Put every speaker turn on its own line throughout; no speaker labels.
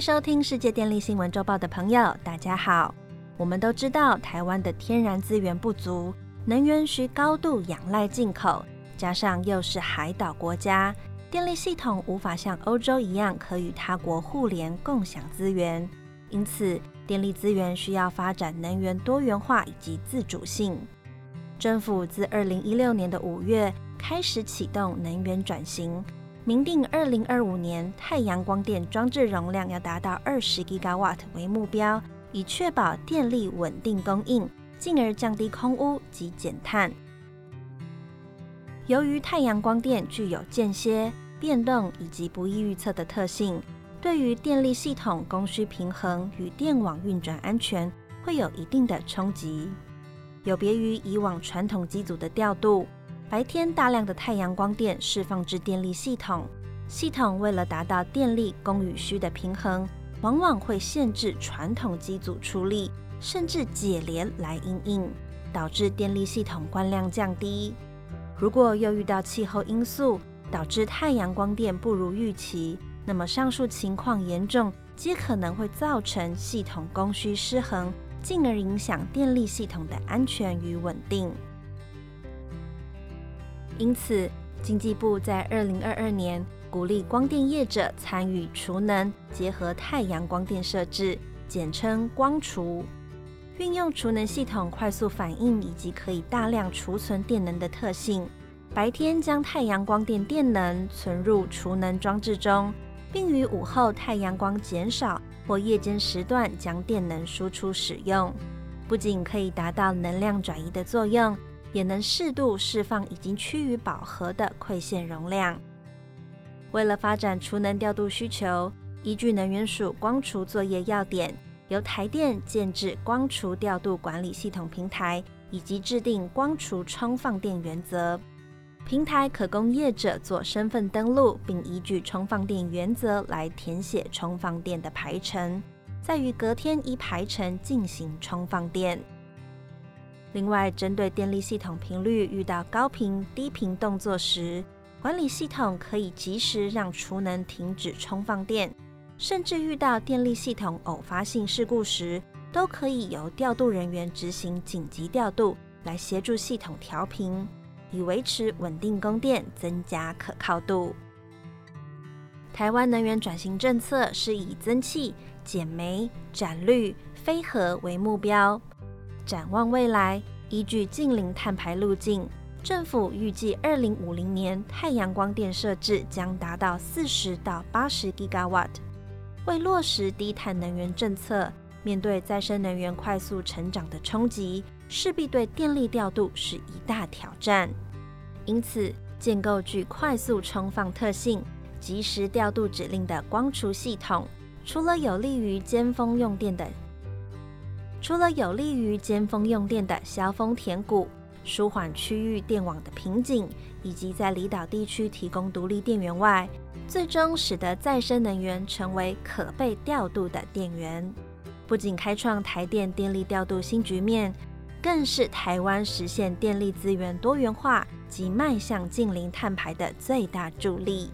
收听世界电力新闻周报的朋友，大家好。我们都知道，台湾的天然资源不足，能源需高度仰赖进口，加上又是海岛国家，电力系统无法像欧洲一样可与他国互联共享资源。因此，电力资源需要发展能源多元化以及自主性。政府自二零一六年的五月开始启动能源转型。明定二零二五年太阳光电装置容量要达到二十 gigawatt 为目标，以确保电力稳定供应，进而降低空污及减碳。由于太阳光电具有间歇、变动以及不易预测的特性，对于电力系统供需平衡与电网运转安全会有一定的冲击。有别于以往传统机组的调度。白天大量的太阳光电释放至电力系统，系统为了达到电力供与需的平衡，往往会限制传统机组出力，甚至解联来应应，导致电力系统关量降低。如果又遇到气候因素导致太阳光电不如预期，那么上述情况严重，皆可能会造成系统供需失衡，进而影响电力系统的安全与稳定。因此，经济部在二零二二年鼓励光电业者参与储能结合太阳光电设置，简称光储，运用储能系统快速反应以及可以大量储存电能的特性，白天将太阳光电电能存入储能装置中，并于午后太阳光减少或夜间时段将电能输出使用，不仅可以达到能量转移的作用。也能适度释放已经趋于饱和的馈线容量。为了发展储能调度需求，依据能源署光储作业要点，由台电建制光储调度管理系统平台，以及制定光储充放电原则。平台可供业者做身份登录，并依据充放电原则来填写充放电的排程，在于隔天依排程进行充放电。另外，针对电力系统频率遇到高频、低频动作时，管理系统可以及时让储能停止充放电，甚至遇到电力系统偶发性事故时，都可以由调度人员执行紧急调度，来协助系统调频，以维持稳定供电，增加可靠度。台湾能源转型政策是以增气、减煤、展绿、非核为目标。展望未来，依据近零碳排路径，政府预计二零五零年太阳光电设置将达到四十到八十 gigawatt。为落实低碳能源政策，面对再生能源快速成长的冲击，势必对电力调度是一大挑战。因此，建构具快速充放特性、及时调度指令的光储系统，除了有利于尖峰用电的。除了有利于尖峰用电的消峰填谷、舒缓区域电网的瓶颈，以及在离岛地区提供独立电源外，最终使得再生能源成为可被调度的电源，不仅开创台电电力调度新局面，更是台湾实现电力资源多元化及迈向近零碳排的最大助力。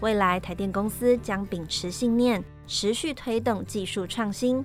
未来台电公司将秉持信念，持续推动技术创新。